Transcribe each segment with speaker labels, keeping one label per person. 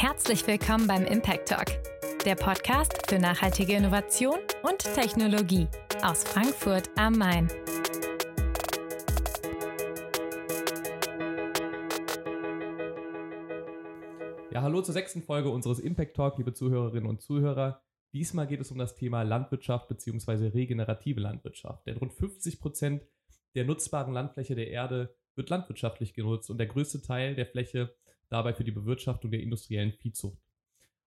Speaker 1: Herzlich willkommen beim Impact Talk, der Podcast für nachhaltige Innovation und Technologie aus Frankfurt am Main.
Speaker 2: Ja, hallo zur sechsten Folge unseres Impact Talk, liebe Zuhörerinnen und Zuhörer. Diesmal geht es um das Thema Landwirtschaft bzw. regenerative Landwirtschaft. Denn rund 50 Prozent der nutzbaren Landfläche der Erde wird landwirtschaftlich genutzt und der größte Teil der Fläche dabei für die Bewirtschaftung der industriellen Viehzucht.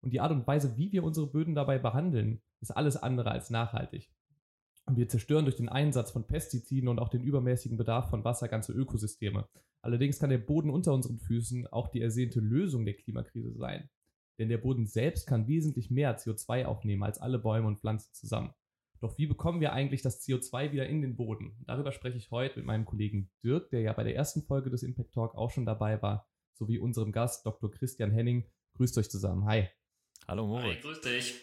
Speaker 2: Und die Art und Weise, wie wir unsere Böden dabei behandeln, ist alles andere als nachhaltig. Und wir zerstören durch den Einsatz von Pestiziden und auch den übermäßigen Bedarf von Wasser ganze Ökosysteme. Allerdings kann der Boden unter unseren Füßen auch die ersehnte Lösung der Klimakrise sein. Denn der Boden selbst kann wesentlich mehr CO2 aufnehmen als alle Bäume und Pflanzen zusammen. Doch wie bekommen wir eigentlich das CO2 wieder in den Boden? Darüber spreche ich heute mit meinem Kollegen Dirk, der ja bei der ersten Folge des Impact Talk auch schon dabei war, sowie unserem Gast Dr. Christian Henning. Grüßt euch zusammen. Hi.
Speaker 3: Hallo Moritz.
Speaker 4: Hi, grüß dich.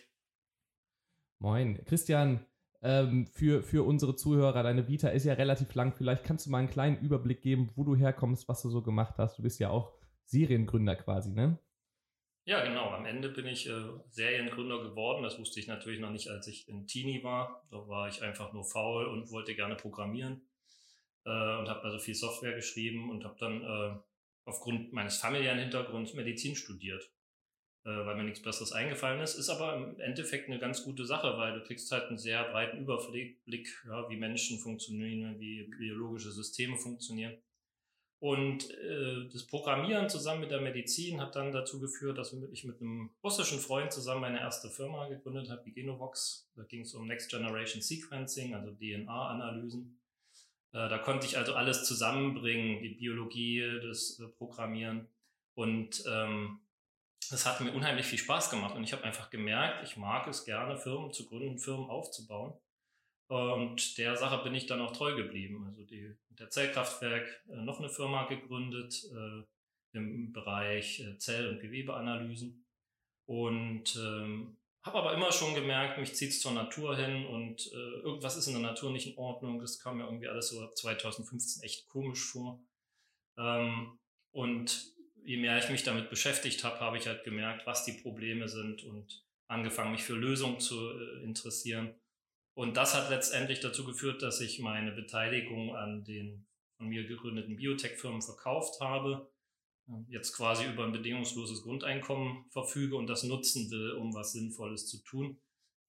Speaker 2: Moin. Christian, ähm, für, für unsere Zuhörer, deine Vita ist ja relativ lang. Vielleicht kannst du mal einen kleinen Überblick geben, wo du herkommst, was du so gemacht hast. Du bist ja auch Seriengründer quasi, ne?
Speaker 4: Ja, genau. Am Ende bin ich äh, Seriengründer geworden. Das wusste ich natürlich noch nicht, als ich in Teenie war. Da war ich einfach nur faul und wollte gerne programmieren äh, und habe also viel Software geschrieben und habe dann äh, aufgrund meines familiären Hintergrunds Medizin studiert, äh, weil mir nichts Besseres eingefallen ist. Ist aber im Endeffekt eine ganz gute Sache, weil du kriegst halt einen sehr breiten Überblick, ja, wie Menschen funktionieren, wie biologische Systeme funktionieren. Und äh, das Programmieren zusammen mit der Medizin hat dann dazu geführt, dass ich mit einem russischen Freund zusammen meine erste Firma gegründet habe, die Genovox. Da ging es um Next Generation Sequencing, also DNA-Analysen. Äh, da konnte ich also alles zusammenbringen, die Biologie, das äh, Programmieren. Und ähm, hat mir unheimlich viel Spaß gemacht. Und ich habe einfach gemerkt, ich mag es gerne, Firmen zu gründen, Firmen aufzubauen. Und der Sache bin ich dann auch treu geblieben. Also die, der Zellkraftwerk äh, noch eine Firma gegründet äh, im Bereich äh, Zell- und Gewebeanalysen. Und ähm, habe aber immer schon gemerkt, mich zieht es zur Natur hin und äh, irgendwas ist in der Natur nicht in Ordnung. Das kam mir irgendwie alles so 2015 echt komisch vor. Ähm, und je mehr ich mich damit beschäftigt habe, habe ich halt gemerkt, was die Probleme sind und angefangen, mich für Lösungen zu äh, interessieren. Und das hat letztendlich dazu geführt, dass ich meine Beteiligung an den von mir gegründeten Biotech-Firmen verkauft habe, jetzt quasi über ein bedingungsloses Grundeinkommen verfüge und das nutzen will, um was Sinnvolles zu tun.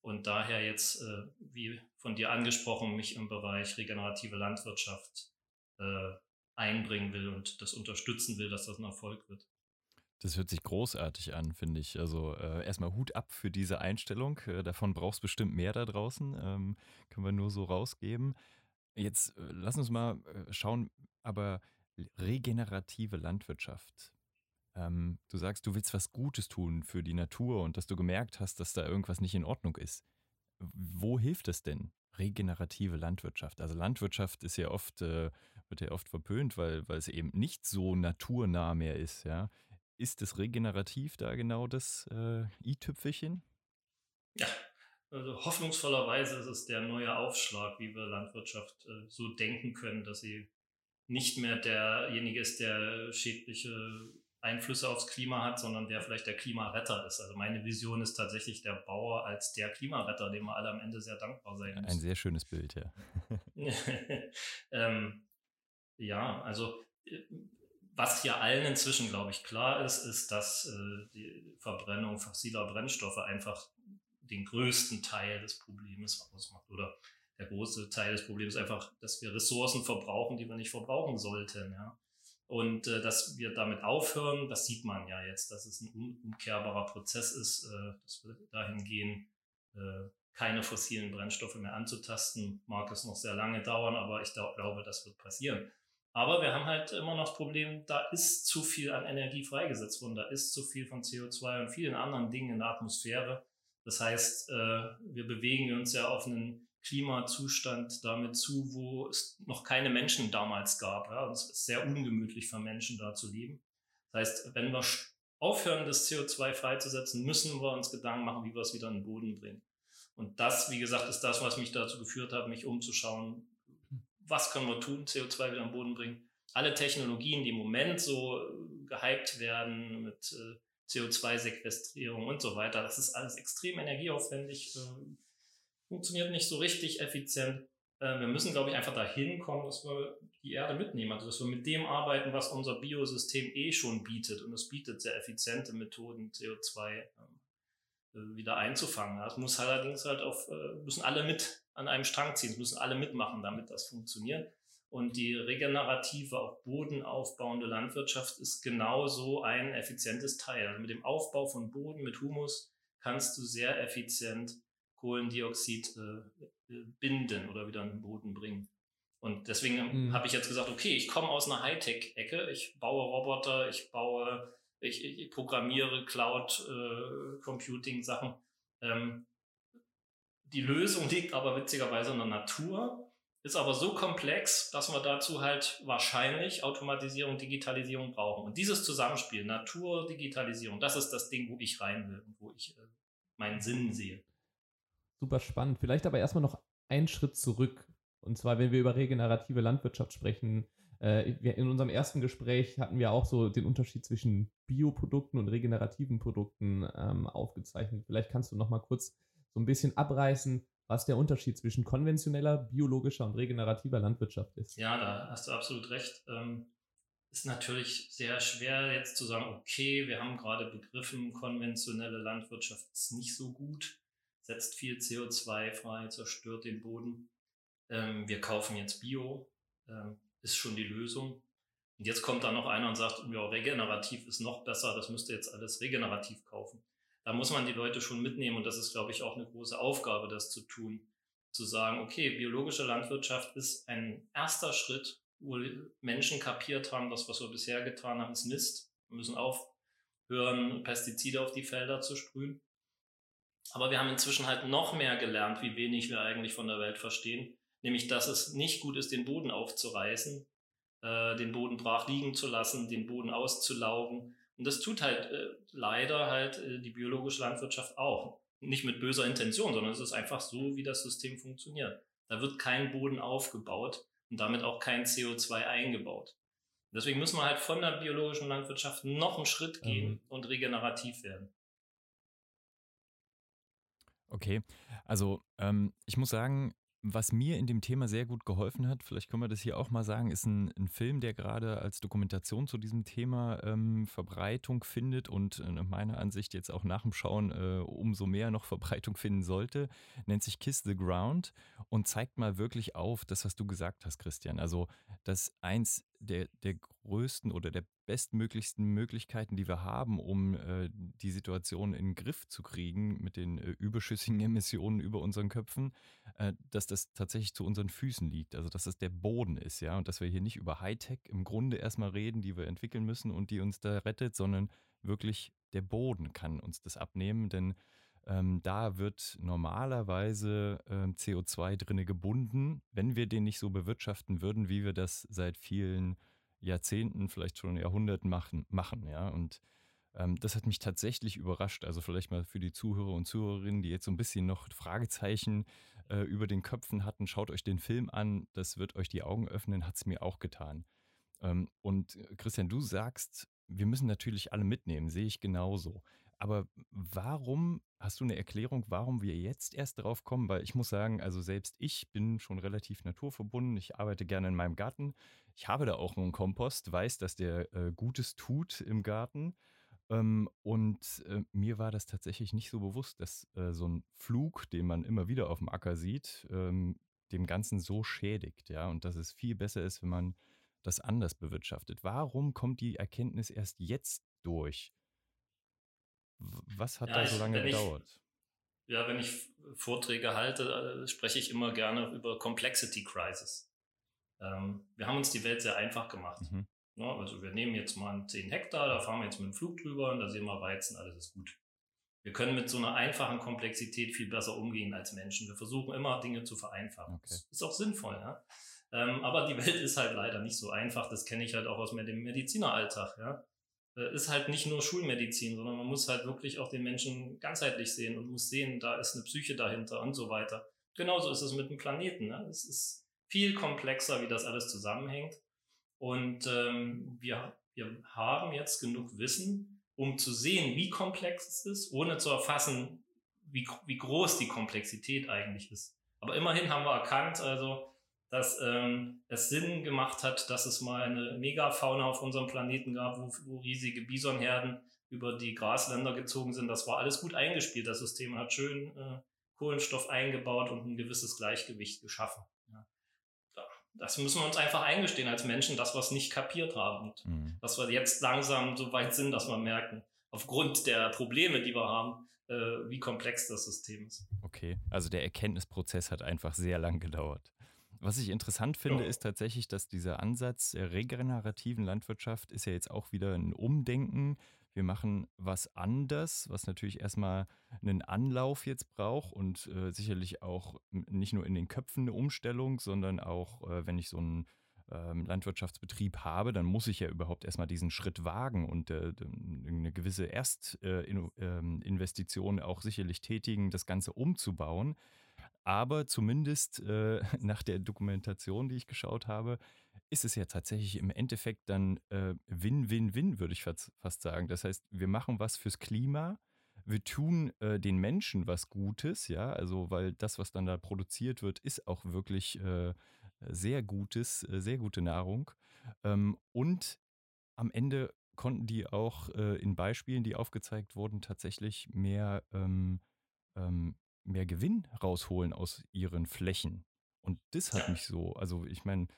Speaker 4: Und daher jetzt, äh, wie von dir angesprochen, mich im Bereich regenerative Landwirtschaft äh, einbringen will und das unterstützen will, dass das ein Erfolg wird.
Speaker 3: Das hört sich großartig an, finde ich. Also äh, erstmal Hut ab für diese Einstellung. Äh, davon brauchst bestimmt mehr da draußen. Ähm, können wir nur so rausgeben. Jetzt äh, lass uns mal äh, schauen, aber regenerative Landwirtschaft. Ähm, du sagst, du willst was Gutes tun für die Natur und dass du gemerkt hast, dass da irgendwas nicht in Ordnung ist. Wo hilft es denn? Regenerative Landwirtschaft. Also Landwirtschaft ist ja oft, äh, wird ja oft verpönt, weil, weil es eben nicht so naturnah mehr ist, ja. Ist es regenerativ da genau das äh, i-Tüpfelchen?
Speaker 4: Ja, also hoffnungsvollerweise ist es der neue Aufschlag, wie wir Landwirtschaft äh, so denken können, dass sie nicht mehr derjenige ist, der schädliche Einflüsse aufs Klima hat, sondern der vielleicht der Klimaretter ist. Also meine Vision ist tatsächlich der Bauer als der Klimaretter, dem wir alle am Ende sehr dankbar sein müssen.
Speaker 3: Ein sehr schönes Bild, ja.
Speaker 4: ähm, ja, also äh, was ja allen inzwischen, glaube ich, klar ist, ist, dass äh, die Verbrennung fossiler Brennstoffe einfach den größten Teil des Problems ausmacht. Oder der große Teil des Problems ist einfach, dass wir Ressourcen verbrauchen, die wir nicht verbrauchen sollten. Ja? Und äh, dass wir damit aufhören, das sieht man ja jetzt, dass es ein umkehrbarer Prozess ist, äh, dass wir dahin gehen, äh, keine fossilen Brennstoffe mehr anzutasten. Mag es noch sehr lange dauern, aber ich glaube, das wird passieren. Aber wir haben halt immer noch das Problem, da ist zu viel an Energie freigesetzt worden, da ist zu viel von CO2 und vielen anderen Dingen in der Atmosphäre. Das heißt, äh, wir bewegen uns ja auf einen Klimazustand damit zu, wo es noch keine Menschen damals gab. Ja? Und es ist sehr ungemütlich für Menschen da zu leben. Das heißt, wenn wir aufhören, das CO2 freizusetzen, müssen wir uns Gedanken machen, wie wir es wieder in den Boden bringen. Und das, wie gesagt, ist das, was mich dazu geführt hat, mich umzuschauen, was können wir tun, CO2 wieder am Boden bringen. Alle Technologien, die im Moment so äh, gehypt werden mit äh, CO2-Sequestrierung und so weiter. Das ist alles extrem energieaufwendig, äh, funktioniert nicht so richtig effizient. Äh, wir müssen, glaube ich, einfach dahin kommen, dass wir die Erde mitnehmen, also dass wir mit dem arbeiten, was unser Biosystem eh schon bietet. Und es bietet sehr effiziente Methoden, CO2 ähm, äh, wieder einzufangen. Es muss allerdings halt auf, äh, müssen alle mit an einem Strang ziehen, es müssen alle mitmachen, damit das funktioniert. Und die regenerative, auch bodenaufbauende Landwirtschaft ist genauso ein effizientes Teil. Also mit dem Aufbau von Boden, mit Humus, kannst du sehr effizient Kohlendioxid äh, äh binden oder wieder in den Boden bringen. Und deswegen mhm. habe ich jetzt gesagt, okay, ich komme aus einer Hightech-Ecke, ich baue Roboter, ich baue, ich, ich programmiere Cloud-Computing-Sachen. Äh, ähm, die Lösung liegt aber witzigerweise in der Natur ist aber so komplex, dass wir dazu halt wahrscheinlich Automatisierung, Digitalisierung brauchen. Und dieses Zusammenspiel, Natur, Digitalisierung, das ist das Ding, wo ich rein will und wo ich äh, meinen Sinn sehe.
Speaker 2: Super spannend. Vielleicht aber erstmal noch einen Schritt zurück. Und zwar, wenn wir über regenerative Landwirtschaft sprechen. Äh, in unserem ersten Gespräch hatten wir auch so den Unterschied zwischen Bioprodukten und regenerativen Produkten ähm, aufgezeichnet. Vielleicht kannst du noch mal kurz so ein bisschen abreißen, was der Unterschied zwischen konventioneller, biologischer und regenerativer Landwirtschaft ist.
Speaker 4: Ja, da hast du absolut recht. Ähm, ist natürlich sehr schwer jetzt zu sagen, okay, wir haben gerade begriffen, konventionelle Landwirtschaft ist nicht so gut, setzt viel CO2 frei, zerstört den Boden. Ähm, wir kaufen jetzt Bio, ähm, ist schon die Lösung. Und jetzt kommt da noch einer und sagt, ja, regenerativ ist noch besser, das müsst ihr jetzt alles regenerativ kaufen da muss man die Leute schon mitnehmen und das ist, glaube ich, auch eine große Aufgabe, das zu tun. Zu sagen, okay, biologische Landwirtschaft ist ein erster Schritt, wo Menschen kapiert haben, das, was wir bisher getan haben, ist Mist. Wir müssen aufhören, Pestizide auf die Felder zu sprühen. Aber wir haben inzwischen halt noch mehr gelernt, wie wenig wir eigentlich von der Welt verstehen. Nämlich, dass es nicht gut ist, den Boden aufzureißen, äh, den Boden brach liegen zu lassen, den Boden auszulaugen, und das tut halt äh, leider halt äh, die biologische Landwirtschaft auch. Nicht mit böser Intention, sondern es ist einfach so, wie das System funktioniert. Da wird kein Boden aufgebaut und damit auch kein CO2 eingebaut. Deswegen müssen wir halt von der biologischen Landwirtschaft noch einen Schritt gehen mhm. und regenerativ werden.
Speaker 3: Okay, also ähm, ich muss sagen, was mir in dem Thema sehr gut geholfen hat, vielleicht können wir das hier auch mal sagen, ist ein, ein Film, der gerade als Dokumentation zu diesem Thema ähm, Verbreitung findet und äh, meiner Ansicht jetzt auch nach dem Schauen äh, umso mehr noch Verbreitung finden sollte, nennt sich Kiss the Ground und zeigt mal wirklich auf, das, was du gesagt hast, Christian. Also, dass eins der, der größten oder der bestmöglichsten Möglichkeiten, die wir haben, um äh, die Situation in den Griff zu kriegen mit den äh, überschüssigen Emissionen über unseren Köpfen, äh, dass das tatsächlich zu unseren Füßen liegt. Also dass das der Boden ist, ja, und dass wir hier nicht über Hightech im Grunde erstmal reden, die wir entwickeln müssen und die uns da rettet, sondern wirklich der Boden kann uns das abnehmen, denn ähm, da wird normalerweise ähm, CO2 drinne gebunden, wenn wir den nicht so bewirtschaften würden, wie wir das seit vielen Jahrzehnten, vielleicht schon Jahrhunderten machen. machen ja? Und ähm, das hat mich tatsächlich überrascht. Also vielleicht mal für die Zuhörer und Zuhörerinnen, die jetzt so ein bisschen noch Fragezeichen äh, über den Köpfen hatten, schaut euch den Film an. Das wird euch die Augen öffnen, hat es mir auch getan. Ähm, und äh, Christian, du sagst, wir müssen natürlich alle mitnehmen, sehe ich genauso. Aber warum, hast du eine Erklärung, warum wir jetzt erst darauf kommen? Weil ich muss sagen, also selbst ich bin schon relativ naturverbunden. Ich arbeite gerne in meinem Garten. Ich habe da auch einen Kompost, weiß, dass der äh, Gutes tut im Garten. Ähm, und äh, mir war das tatsächlich nicht so bewusst, dass äh, so ein Flug, den man immer wieder auf dem Acker sieht, ähm, dem Ganzen so schädigt. Ja, und dass es viel besser ist, wenn man das anders bewirtschaftet. Warum kommt die Erkenntnis erst jetzt durch? Was hat ja, da so lange gedauert?
Speaker 4: Ich, ja, wenn ich Vorträge halte, äh, spreche ich immer gerne über Complexity Crisis. Ähm, wir haben uns die Welt sehr einfach gemacht. Mhm. Ja, also wir nehmen jetzt mal 10 Hektar, da fahren wir jetzt mit dem Flug drüber und da sehen wir Weizen, alles ist gut. Wir können mit so einer einfachen Komplexität viel besser umgehen als Menschen. Wir versuchen immer Dinge zu vereinfachen. Okay. Das ist auch sinnvoll, ja. Ähm, aber die Welt ist halt leider nicht so einfach. Das kenne ich halt auch aus dem Medizineralltag, ja. Äh, ist halt nicht nur Schulmedizin, sondern man muss halt wirklich auch den Menschen ganzheitlich sehen und muss sehen, da ist eine Psyche dahinter und so weiter. Genauso ist es mit dem Planeten. Ne? Es ist viel komplexer, wie das alles zusammenhängt. Und ähm, wir, wir haben jetzt genug Wissen, um zu sehen, wie komplex es ist, ohne zu erfassen, wie, wie groß die Komplexität eigentlich ist. Aber immerhin haben wir erkannt, also, dass ähm, es Sinn gemacht hat, dass es mal eine Megafauna auf unserem Planeten gab, wo, wo riesige Bisonherden über die Grasländer gezogen sind. Das war alles gut eingespielt. Das System hat schön äh, Kohlenstoff eingebaut und ein gewisses Gleichgewicht geschaffen. Ja. Das müssen wir uns einfach eingestehen als Menschen, dass wir es nicht kapiert haben und mhm. dass wir jetzt langsam so weit sind, dass wir merken, aufgrund der Probleme, die wir haben, äh, wie komplex das System ist.
Speaker 3: Okay, also der Erkenntnisprozess hat einfach sehr lang gedauert. Was ich interessant finde, ja. ist tatsächlich, dass dieser Ansatz der regenerativen Landwirtschaft ist ja jetzt auch wieder ein Umdenken wir machen was anders, was natürlich erstmal einen Anlauf jetzt braucht und äh, sicherlich auch nicht nur in den Köpfen eine Umstellung, sondern auch, äh, wenn ich so einen ähm, Landwirtschaftsbetrieb habe, dann muss ich ja überhaupt erstmal diesen Schritt wagen und äh, eine gewisse Erstinvestition äh, ähm, auch sicherlich tätigen, das Ganze umzubauen. Aber zumindest äh, nach der Dokumentation, die ich geschaut habe, ist es ja tatsächlich im Endeffekt dann äh, Win-Win-Win, würde ich fast, sagen. Das heißt, wir machen was fürs Klima, wir tun äh, den Menschen was Gutes, ja, also weil das, was dann da produziert wird, ist auch wirklich äh, sehr gutes, äh, sehr gute Nahrung. Ähm, und am Ende konnten die auch äh, in Beispielen, die aufgezeigt wurden, tatsächlich mehr, ähm, ähm, mehr Gewinn rausholen aus ihren Flächen. Und das hat mich so, also ich meine,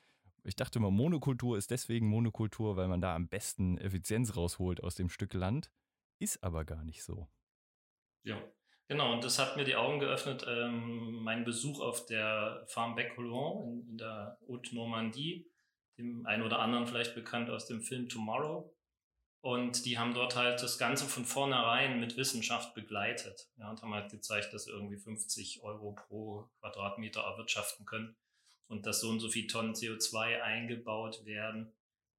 Speaker 3: ich dachte immer, Monokultur ist deswegen Monokultur, weil man da am besten Effizienz rausholt aus dem Stück Land. Ist aber gar nicht so.
Speaker 4: Ja, genau. Und das hat mir die Augen geöffnet. Ähm, mein Besuch auf der Farm Bec Colon in, in der Haute Normandie, dem einen oder anderen vielleicht bekannt aus dem Film Tomorrow. Und die haben dort halt das Ganze von vornherein mit Wissenschaft begleitet. Ja, und haben halt gezeigt, dass irgendwie 50 Euro pro Quadratmeter erwirtschaften können und dass so und so viel Tonnen CO2 eingebaut werden.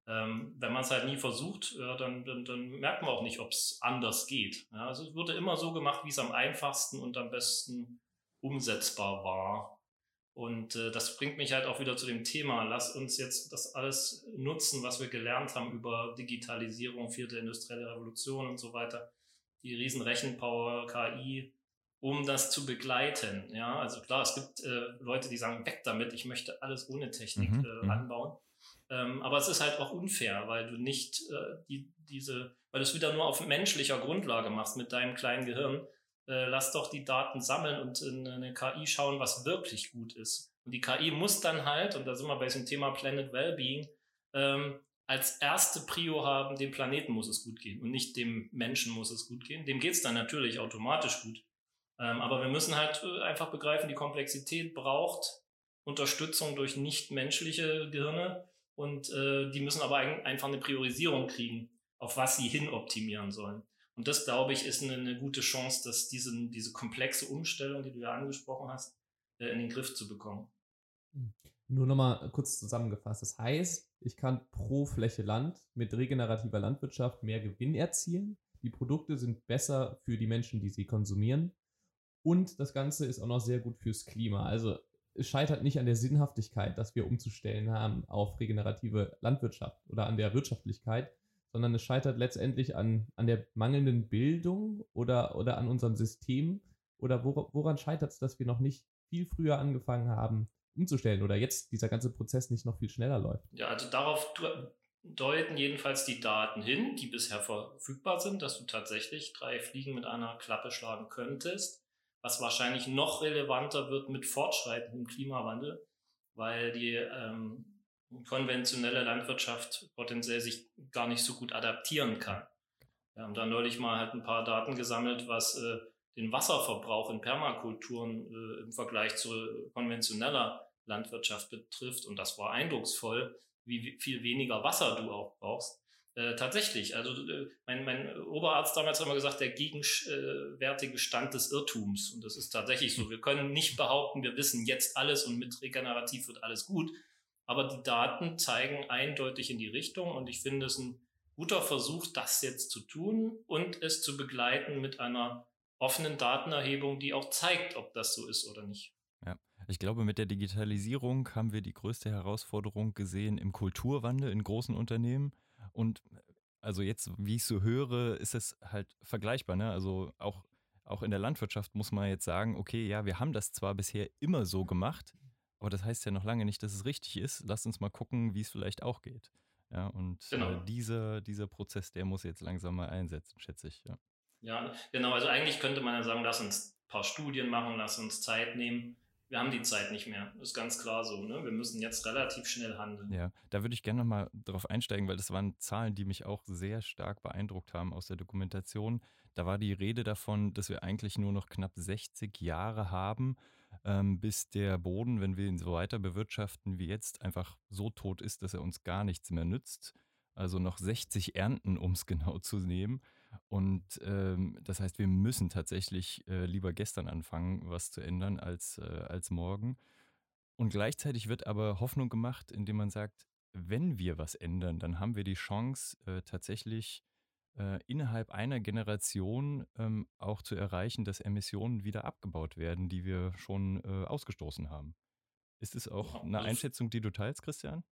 Speaker 4: Ähm, wenn man es halt nie versucht, ja, dann, dann, dann, merkt man auch nicht, ob es anders geht. Ja, also es wurde immer so gemacht, wie es am einfachsten und am besten umsetzbar war. Und äh, das bringt mich halt auch wieder zu dem Thema, lass uns jetzt das alles nutzen, was wir gelernt haben über Digitalisierung, vierte industrielle Revolution und so weiter, die riesen Rechenpower, KI, um das zu begleiten. Ja, also klar, es gibt äh, Leute, die sagen, weg damit, ich möchte alles ohne Technik mhm, äh, mhm. anbauen. Ähm, aber es ist halt auch unfair, weil du nicht äh, die, diese, weil du es wieder nur auf menschlicher Grundlage machst mit deinem kleinen Gehirn. Äh, lass doch die Daten sammeln und in eine KI schauen, was wirklich gut ist. Und die KI muss dann halt, und da sind wir bei diesem Thema Planet Wellbeing, ähm, als erste Prio haben, dem Planeten muss es gut gehen und nicht dem Menschen muss es gut gehen. Dem geht es dann natürlich automatisch gut. Ähm, aber wir müssen halt äh, einfach begreifen, die Komplexität braucht Unterstützung durch nichtmenschliche Gehirne und äh, die müssen aber ein, einfach eine Priorisierung kriegen, auf was sie hin optimieren sollen. Und das, glaube ich, ist eine, eine gute Chance, dass diese, diese komplexe Umstellung, die du ja angesprochen hast, äh, in den Griff zu bekommen.
Speaker 2: Hm. Nur nochmal kurz zusammengefasst. Das heißt, ich kann pro Fläche Land mit regenerativer Landwirtschaft mehr Gewinn erzielen. Die Produkte sind besser für die Menschen, die sie konsumieren. Und das Ganze ist auch noch sehr gut fürs Klima. Also es scheitert nicht an der Sinnhaftigkeit, dass wir umzustellen haben auf regenerative Landwirtschaft oder an der Wirtschaftlichkeit, sondern es scheitert letztendlich an, an der mangelnden Bildung oder, oder an unserem System. Oder woran scheitert es, dass wir noch nicht viel früher angefangen haben, umzustellen oder jetzt dieser ganze Prozess nicht noch viel schneller läuft?
Speaker 4: Ja, also darauf deuten jedenfalls die Daten hin, die bisher verfügbar sind, dass du tatsächlich drei Fliegen mit einer Klappe schlagen könntest was wahrscheinlich noch relevanter wird mit fortschreitendem Klimawandel, weil die ähm, konventionelle Landwirtschaft potenziell sich gar nicht so gut adaptieren kann. Wir haben da neulich mal halt ein paar Daten gesammelt, was äh, den Wasserverbrauch in Permakulturen äh, im Vergleich zu konventioneller Landwirtschaft betrifft. Und das war eindrucksvoll, wie viel weniger Wasser du auch brauchst. Äh, tatsächlich, also äh, mein, mein Oberarzt damals hat immer gesagt, der gegenwärtige Stand des Irrtums. Und das ist tatsächlich so. Wir können nicht behaupten, wir wissen jetzt alles und mit regenerativ wird alles gut. Aber die Daten zeigen eindeutig in die Richtung und ich finde es ein guter Versuch, das jetzt zu tun und es zu begleiten mit einer offenen Datenerhebung, die auch zeigt, ob das so ist oder nicht.
Speaker 3: Ja, ich glaube, mit der Digitalisierung haben wir die größte Herausforderung gesehen im Kulturwandel in großen Unternehmen und also jetzt, wie ich so höre, ist es halt vergleichbar. Ne? Also auch, auch in der Landwirtschaft muss man jetzt sagen, okay, ja, wir haben das zwar bisher immer so gemacht, aber das heißt ja noch lange nicht, dass es richtig ist. Lasst uns mal gucken, wie es vielleicht auch geht. Ja, und genau. äh, dieser, dieser Prozess, der muss jetzt langsam mal einsetzen, schätze ich. Ja.
Speaker 4: ja, genau. Also eigentlich könnte man ja sagen, lass uns ein paar Studien machen, lass uns Zeit nehmen wir haben die Zeit nicht mehr. Ist ganz klar so. Ne? Wir müssen jetzt relativ schnell handeln.
Speaker 3: Ja, da würde ich gerne nochmal drauf einsteigen, weil das waren Zahlen, die mich auch sehr stark beeindruckt haben aus der Dokumentation. Da war die Rede davon, dass wir eigentlich nur noch knapp 60 Jahre haben, ähm, bis der Boden, wenn wir ihn so weiter bewirtschaften wie jetzt, einfach so tot ist, dass er uns gar nichts mehr nützt. Also noch 60 Ernten, um es genau zu nehmen. Und ähm, das heißt, wir müssen tatsächlich äh, lieber gestern anfangen, was zu ändern, als, äh, als morgen. Und gleichzeitig wird aber Hoffnung gemacht, indem man sagt, wenn wir was ändern, dann haben wir die Chance, äh, tatsächlich äh, innerhalb einer Generation ähm, auch zu erreichen, dass Emissionen wieder abgebaut werden, die wir schon äh, ausgestoßen haben. Ist es auch eine also Einschätzung, die du teilst, Christian?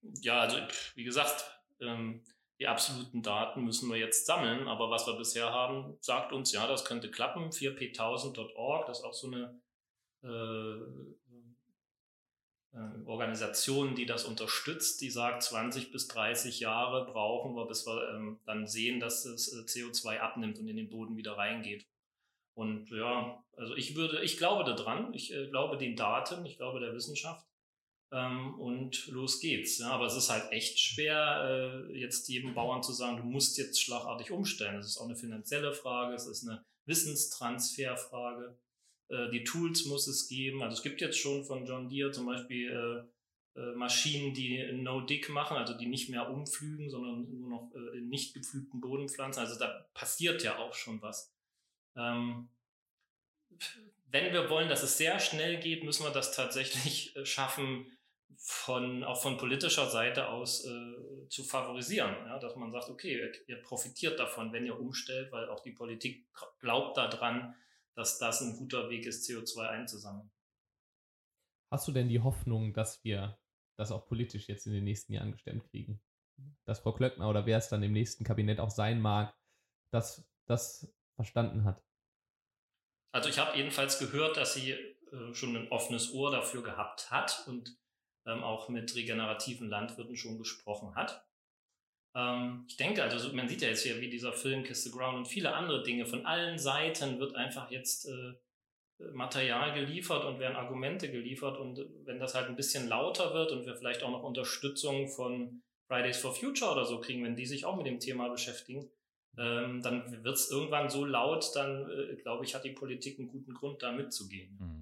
Speaker 4: Ja, also wie gesagt, ähm, die absoluten Daten müssen wir jetzt sammeln, aber was wir bisher haben, sagt uns, ja, das könnte klappen. 4p1000.org, das ist auch so eine äh, Organisation, die das unterstützt, die sagt, 20 bis 30 Jahre brauchen wir, bis wir ähm, dann sehen, dass das äh, CO2 abnimmt und in den Boden wieder reingeht. Und ja, also ich würde, ich glaube daran, ich äh, glaube den Daten, ich glaube der Wissenschaft. Ähm, und los geht's. Ja, aber es ist halt echt schwer, äh, jetzt jedem Bauern zu sagen, du musst jetzt schlagartig umstellen. Es ist auch eine finanzielle Frage, es ist eine Wissenstransferfrage. Äh, die Tools muss es geben. Also es gibt jetzt schon von John Deere zum Beispiel äh, äh Maschinen, die No-Dig machen, also die nicht mehr umflügen, sondern nur noch äh, in nicht gepflügten Boden pflanzen. Also da passiert ja auch schon was. Ähm, wenn wir wollen, dass es sehr schnell geht, müssen wir das tatsächlich äh, schaffen, von, auch von politischer Seite aus äh, zu favorisieren. Ja? Dass man sagt, okay, ihr, ihr, profitiert davon, wenn ihr umstellt, weil auch die Politik glaubt daran, dass das ein guter Weg ist, CO2 einzusammeln.
Speaker 2: Hast du denn die Hoffnung, dass wir das auch politisch jetzt in den nächsten Jahren gestemmt kriegen? Dass Frau Klöckner oder wer es dann im nächsten Kabinett auch sein mag, dass das verstanden hat?
Speaker 4: Also ich habe jedenfalls gehört, dass sie äh, schon ein offenes Ohr dafür gehabt hat und ähm, auch mit regenerativen Landwirten schon gesprochen hat. Ähm, ich denke, also man sieht ja jetzt hier, wie dieser Film Kiss the Ground und viele andere Dinge, von allen Seiten wird einfach jetzt äh, Material geliefert und werden Argumente geliefert und wenn das halt ein bisschen lauter wird und wir vielleicht auch noch Unterstützung von Fridays for Future oder so kriegen, wenn die sich auch mit dem Thema beschäftigen, ähm, dann wird es irgendwann so laut, dann äh, glaube ich, hat die Politik einen guten Grund, da mitzugehen.
Speaker 2: Mhm.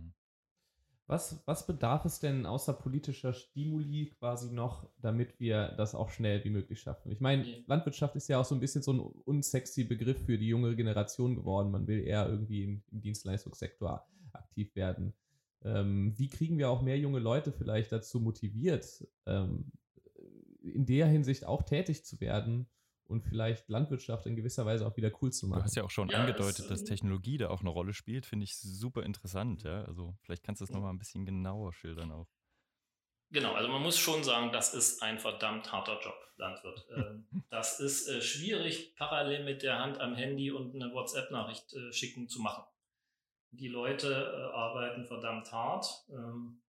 Speaker 2: Was, was bedarf es denn außer politischer Stimuli quasi noch, damit wir das auch schnell wie möglich schaffen? Ich meine, ja. Landwirtschaft ist ja auch so ein bisschen so ein unsexy Begriff für die junge Generation geworden. Man will eher irgendwie im, im Dienstleistungssektor aktiv werden. Ähm, wie kriegen wir auch mehr junge Leute vielleicht dazu motiviert, ähm, in der Hinsicht auch tätig zu werden und vielleicht Landwirtschaft in gewisser Weise auch wieder cool zu machen.
Speaker 3: Du hast ja auch schon ja, angedeutet, es, dass Technologie da auch eine Rolle spielt, finde ich super interessant. Ja? Also vielleicht kannst du das nochmal ein bisschen genauer schildern auch.
Speaker 4: Genau, also man muss schon sagen, das ist ein verdammt harter Job, Landwirt. Ähm, das ist äh, schwierig, parallel mit der Hand am Handy und eine WhatsApp-Nachricht äh, schicken zu machen. Die Leute äh, arbeiten verdammt hart, ähm,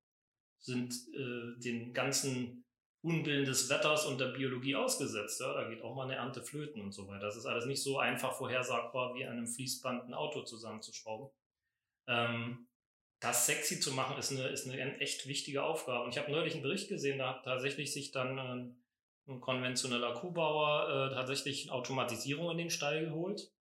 Speaker 4: sind den ganzen Unwillen des Wetters und der Biologie ausgesetzt. Ja? Da geht auch mal eine Ernte flöten und so weiter. Das ist alles nicht so einfach vorhersagbar, wie an einem Fließband ein Auto zusammenzuschrauben. Ähm, das sexy zu machen, ist eine, ist eine echt wichtige Aufgabe. Und ich habe neulich einen Bericht gesehen, da hat tatsächlich sich dann äh, ein konventioneller Kuhbauer äh, tatsächlich Automatisierung in den Stall geholt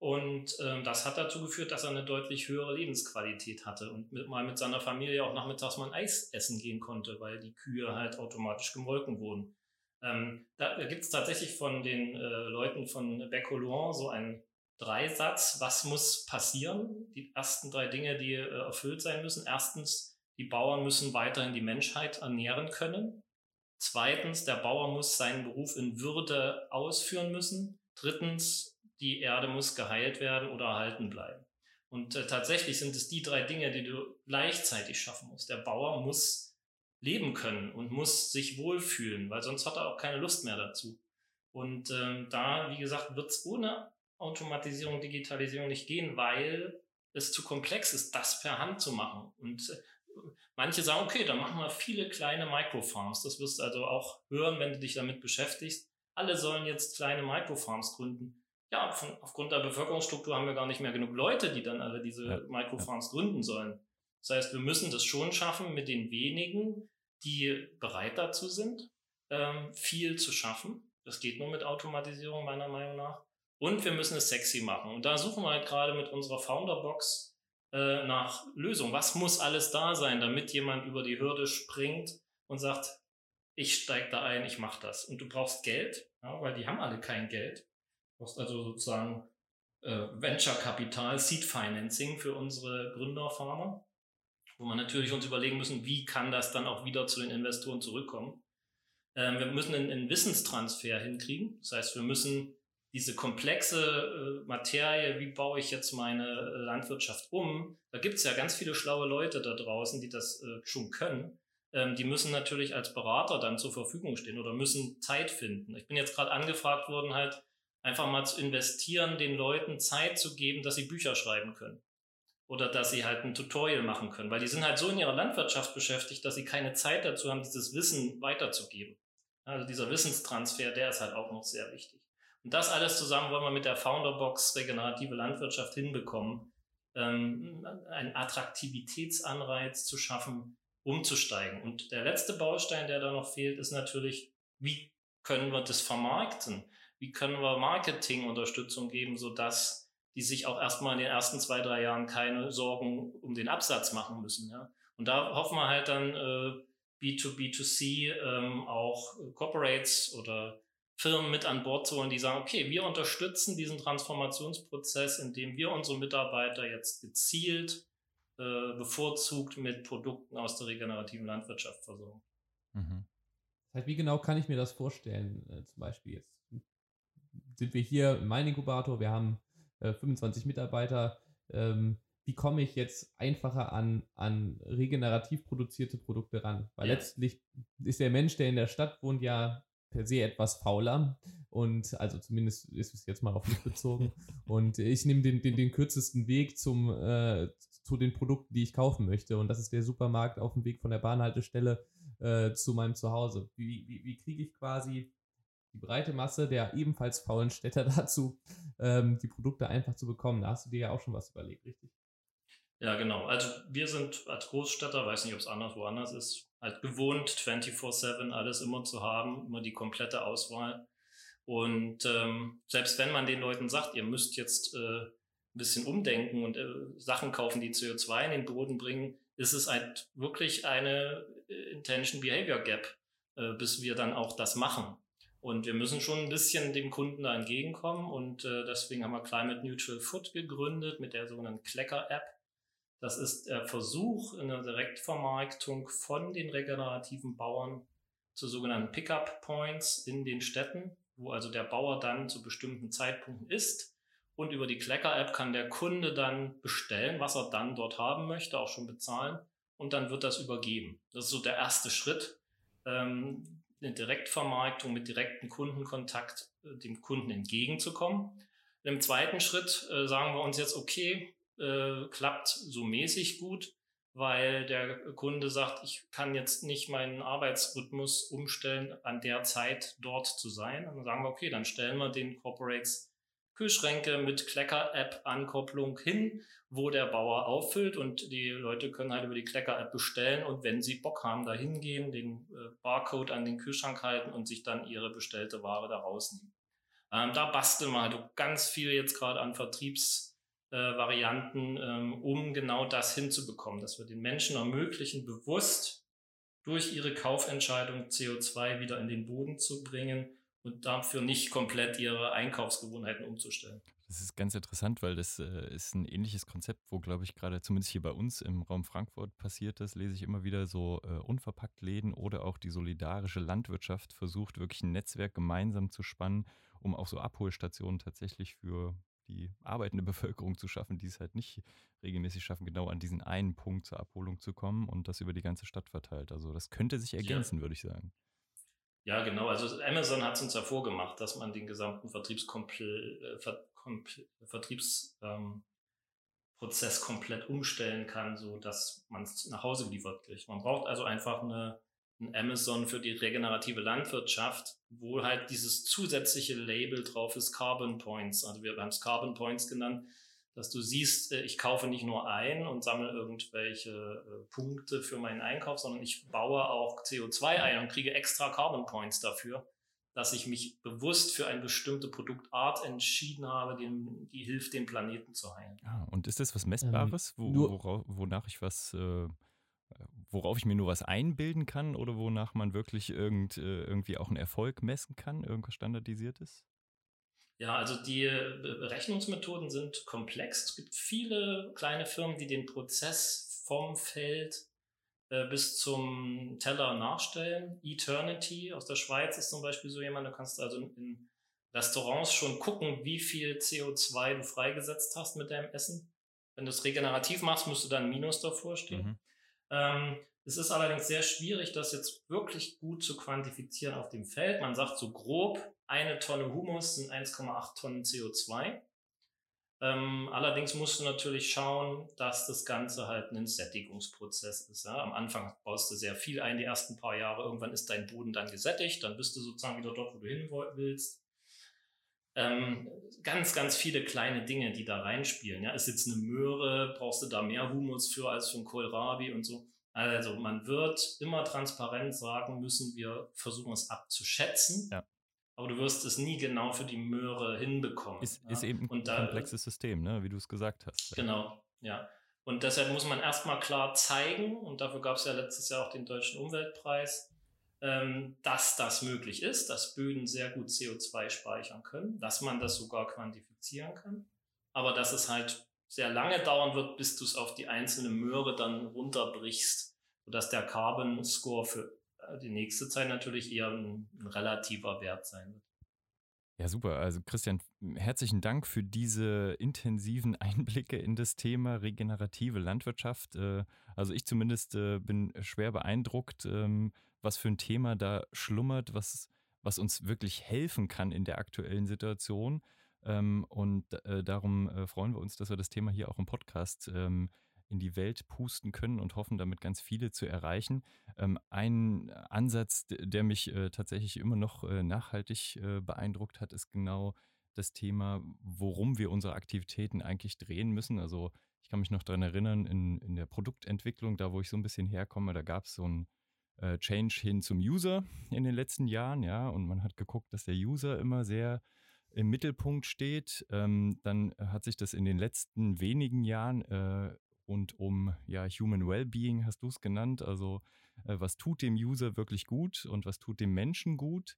Speaker 4: und ähm, das hat dazu geführt, dass er eine deutlich höhere Lebensqualität hatte und mit, mal mit seiner Familie auch nachmittags mal ein Eis essen gehen konnte, weil die Kühe halt automatisch gemolken wurden. Ähm, da gibt es tatsächlich von den äh, Leuten von Becolouan so einen Dreisatz, was muss passieren? Die ersten drei Dinge, die äh, erfüllt sein müssen. Erstens, die Bauern müssen weiterhin die Menschheit ernähren können. Zweitens, der Bauer muss seinen Beruf in Würde ausführen müssen. Drittens, die Erde muss geheilt werden oder erhalten bleiben. Und äh, tatsächlich sind es die drei Dinge, die du gleichzeitig schaffen musst. Der Bauer muss leben können und muss sich wohlfühlen, weil sonst hat er auch keine Lust mehr dazu. Und ähm, da, wie gesagt, wird es ohne Automatisierung, Digitalisierung nicht gehen, weil es zu komplex ist, das per Hand zu machen. Und äh, manche sagen, okay, dann machen wir viele kleine Microfarms. Das wirst du also auch hören, wenn du dich damit beschäftigst. Alle sollen jetzt kleine Microfarms gründen. Ja, von, aufgrund der Bevölkerungsstruktur haben wir gar nicht mehr genug Leute, die dann alle diese ja. Microfarms gründen sollen. Das heißt, wir müssen das schon schaffen, mit den wenigen, die bereit dazu sind, ähm, viel zu schaffen. Das geht nur mit Automatisierung meiner Meinung nach. Und wir müssen es sexy machen. Und da suchen wir halt gerade mit unserer Founderbox äh, nach Lösungen. Was muss alles da sein, damit jemand über die Hürde springt und sagt, ich steige da ein, ich mache das. Und du brauchst Geld, ja, weil die haben alle kein Geld. Brauchst also sozusagen äh, Venture-Kapital, Seed-Financing für unsere Gründerfarmer, wo wir natürlich uns überlegen müssen, wie kann das dann auch wieder zu den Investoren zurückkommen. Ähm, wir müssen einen, einen Wissenstransfer hinkriegen. Das heißt, wir müssen diese komplexe äh, Materie, wie baue ich jetzt meine äh, Landwirtschaft um, da gibt es ja ganz viele schlaue Leute da draußen, die das äh, schon können. Ähm, die müssen natürlich als Berater dann zur Verfügung stehen oder müssen Zeit finden. Ich bin jetzt gerade angefragt worden, halt einfach mal zu investieren, den Leuten Zeit zu geben, dass sie Bücher schreiben können. Oder dass sie halt ein Tutorial machen können, weil die sind halt so in ihrer Landwirtschaft beschäftigt, dass sie keine Zeit dazu haben, dieses Wissen weiterzugeben. Also dieser Wissenstransfer, der ist halt auch noch sehr wichtig. Und das alles zusammen wollen wir mit der Founderbox regenerative Landwirtschaft hinbekommen, ähm, einen Attraktivitätsanreiz zu schaffen, umzusteigen. Und der letzte Baustein, der da noch fehlt, ist natürlich, wie können wir das vermarkten? Wie können wir Marketingunterstützung geben, sodass die sich auch erstmal in den ersten zwei, drei Jahren keine Sorgen um den Absatz machen müssen. Ja? Und da hoffen wir halt dann äh, B2B2C ähm, auch Corporates oder Firmen mit an Bord zu holen, die sagen, okay, wir unterstützen diesen Transformationsprozess, indem wir unsere Mitarbeiter jetzt gezielt äh, bevorzugt mit Produkten aus der regenerativen Landwirtschaft versorgen.
Speaker 2: Mhm. Das heißt, wie genau kann ich mir das vorstellen? Äh, zum Beispiel jetzt sind wir hier im Inkubator, wir haben äh, 25 Mitarbeiter. Ähm, wie komme ich jetzt einfacher an, an regenerativ produzierte Produkte ran? Weil ja. letztlich ist der Mensch, der in der Stadt wohnt, ja per se etwas fauler. Und also zumindest ist es jetzt mal auf mich bezogen. Und ich nehme den, den, den kürzesten Weg zum, äh, zu den Produkten, die ich kaufen möchte. Und das ist der Supermarkt auf dem Weg von der Bahnhaltestelle äh, zu meinem Zuhause. Wie, wie, wie kriege ich quasi die breite Masse der ebenfalls faulen Städter dazu, ähm, die Produkte einfach zu bekommen? Da hast du dir ja auch schon was überlegt, richtig?
Speaker 4: Ja, genau. Also wir sind als Großstädter, weiß nicht, ob es anders woanders ist, halt gewohnt, 24-7 alles immer zu haben, immer die komplette Auswahl. Und ähm, selbst wenn man den Leuten sagt, ihr müsst jetzt äh, ein bisschen umdenken und äh, Sachen kaufen, die CO2 in den Boden bringen, ist es halt wirklich eine äh, Intention Behavior Gap, äh, bis wir dann auch das machen. Und wir müssen schon ein bisschen dem Kunden da entgegenkommen und äh, deswegen haben wir Climate Neutral Food gegründet mit der sogenannten Klecker App das ist der Versuch in der Direktvermarktung von den regenerativen Bauern zu sogenannten Pickup Points in den Städten, wo also der Bauer dann zu bestimmten Zeitpunkten ist. Und über die Klecker-App kann der Kunde dann bestellen, was er dann dort haben möchte, auch schon bezahlen. Und dann wird das übergeben. Das ist so der erste Schritt, ähm, eine Direktvermarktung mit direktem Kundenkontakt äh, dem Kunden entgegenzukommen. Im zweiten Schritt äh, sagen wir uns jetzt, okay, äh, klappt so mäßig gut, weil der Kunde sagt, ich kann jetzt nicht meinen Arbeitsrhythmus umstellen, an der Zeit dort zu sein. Und dann sagen wir, okay, dann stellen wir den Corporates Kühlschränke mit Klecker-App-Ankopplung hin, wo der Bauer auffüllt und die Leute können halt über die Klecker-App bestellen und wenn sie Bock haben, da hingehen, den äh, Barcode an den Kühlschrank halten und sich dann ihre bestellte Ware da rausnehmen. Ähm, da basteln wir halt ganz viel jetzt gerade an Vertriebs- äh, ähm, um genau das hinzubekommen, dass wir den Menschen ermöglichen, bewusst durch ihre Kaufentscheidung CO2 wieder in den Boden zu bringen und dafür nicht komplett ihre Einkaufsgewohnheiten umzustellen.
Speaker 3: Das ist ganz interessant, weil das äh, ist ein ähnliches Konzept, wo, glaube ich, gerade zumindest hier bei uns im Raum Frankfurt passiert ist, lese ich immer wieder so äh, unverpackt Läden oder auch die solidarische Landwirtschaft versucht, wirklich ein Netzwerk gemeinsam zu spannen, um auch so Abholstationen tatsächlich für die arbeitende Bevölkerung zu schaffen, die es halt nicht regelmäßig schaffen, genau an diesen einen Punkt zur Abholung zu kommen und das über die ganze Stadt verteilt. Also das könnte sich ergänzen, ja. würde ich sagen.
Speaker 4: Ja, genau. Also Amazon hat es uns ja vorgemacht, dass man den gesamten Vertriebskompl äh, Ver Vertriebsprozess ähm, komplett umstellen kann, so dass man es nach Hause geliefert kriegt. Man braucht also einfach eine, ein Amazon für die regenerative Landwirtschaft, wo halt dieses zusätzliche Label drauf ist, Carbon Points. Also wir haben es Carbon Points genannt dass du siehst, äh, ich kaufe nicht nur ein und sammle irgendwelche äh, Punkte für meinen Einkauf, sondern ich baue auch CO2 ein und kriege extra Carbon Points dafür, dass ich mich bewusst für eine bestimmte Produktart entschieden habe, die, die hilft, den Planeten zu heilen.
Speaker 3: Ja, und ist das was Messbares, ähm, wo, wonach ich was, äh, worauf ich mir nur was einbilden kann oder wonach man wirklich irgend, äh, irgendwie auch einen Erfolg messen kann, irgendwas standardisiertes?
Speaker 4: Ja, also die Berechnungsmethoden sind komplex. Es gibt viele kleine Firmen, die den Prozess vom Feld äh, bis zum Teller nachstellen. Eternity aus der Schweiz ist zum Beispiel so jemand, du kannst also in Restaurants schon gucken, wie viel CO2 du freigesetzt hast mit deinem Essen. Wenn du es regenerativ machst, musst du dann Minus davor stehen. Mhm. Ähm, es ist allerdings sehr schwierig, das jetzt wirklich gut zu quantifizieren auf dem Feld. Man sagt so grob, eine Tonne Humus sind 1,8 Tonnen CO2. Ähm, allerdings musst du natürlich schauen, dass das Ganze halt ein Sättigungsprozess ist. Ja? Am Anfang baust du sehr viel ein, die ersten paar Jahre. Irgendwann ist dein Boden dann gesättigt, dann bist du sozusagen wieder dort, wo du hin willst. Ähm, ganz, ganz viele kleine Dinge, die da reinspielen. Ja? Ist jetzt eine Möhre, brauchst du da mehr Humus für als für ein Kohlrabi und so. Also man wird immer transparent sagen müssen, wir versuchen es abzuschätzen. Ja. Aber du wirst es nie genau für die Möhre hinbekommen.
Speaker 3: Ist, ja? ist eben ein da, komplexes System, ne? wie du es gesagt hast.
Speaker 4: Genau, ja. Und deshalb muss man erstmal klar zeigen, und dafür gab es ja letztes Jahr auch den Deutschen Umweltpreis, dass das möglich ist, dass Böden sehr gut CO2 speichern können, dass man das sogar quantifizieren kann, aber dass es halt sehr lange dauern wird, bis du es auf die einzelne Möhre dann runterbrichst, sodass der Carbon Score für äh, die nächste Zeit natürlich eher ein, ein relativer Wert sein wird.
Speaker 3: Ja, super. Also Christian, herzlichen Dank für diese intensiven Einblicke in das Thema regenerative Landwirtschaft. Äh, also ich zumindest äh, bin schwer beeindruckt, ähm, was für ein Thema da schlummert, was, was uns wirklich helfen kann in der aktuellen Situation. Ähm, und darum freuen wir uns, dass wir das Thema hier auch im Podcast ähm, in die Welt pusten können und hoffen, damit ganz viele zu erreichen. Ähm, ein Ansatz, der mich äh, tatsächlich immer noch äh, nachhaltig äh, beeindruckt hat, ist genau das Thema, worum wir unsere Aktivitäten eigentlich drehen müssen. Also ich kann mich noch daran erinnern, in, in der Produktentwicklung, da wo ich so ein bisschen herkomme, da gab es so ein äh, Change hin zum User in den letzten Jahren, ja, und man hat geguckt, dass der User immer sehr im Mittelpunkt steht. Ähm, dann hat sich das in den letzten wenigen Jahren äh, und um ja Human Wellbeing hast du es genannt, also äh, was tut dem User wirklich gut und was tut dem Menschen gut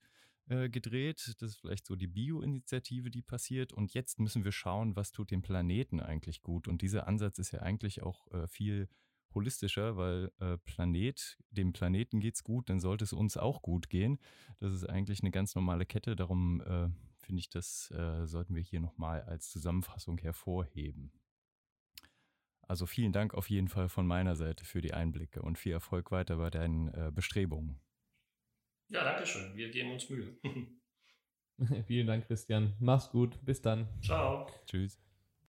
Speaker 3: äh, gedreht. Das ist vielleicht so die Bio-Initiative, die passiert. Und jetzt müssen wir schauen, was tut dem Planeten eigentlich gut. Und dieser Ansatz ist ja eigentlich auch äh, viel holistischer, weil äh, Planet, dem Planeten geht's gut, dann sollte es uns auch gut gehen. Das ist eigentlich eine ganz normale Kette. Darum äh, finde ich, das äh, sollten wir hier nochmal als Zusammenfassung hervorheben. Also vielen Dank auf jeden Fall von meiner Seite für die Einblicke und viel Erfolg weiter bei deinen äh, Bestrebungen.
Speaker 4: Ja, danke schön. Wir geben uns Mühe.
Speaker 2: vielen Dank, Christian. Mach's gut. Bis dann.
Speaker 4: Ciao.
Speaker 3: Tschüss.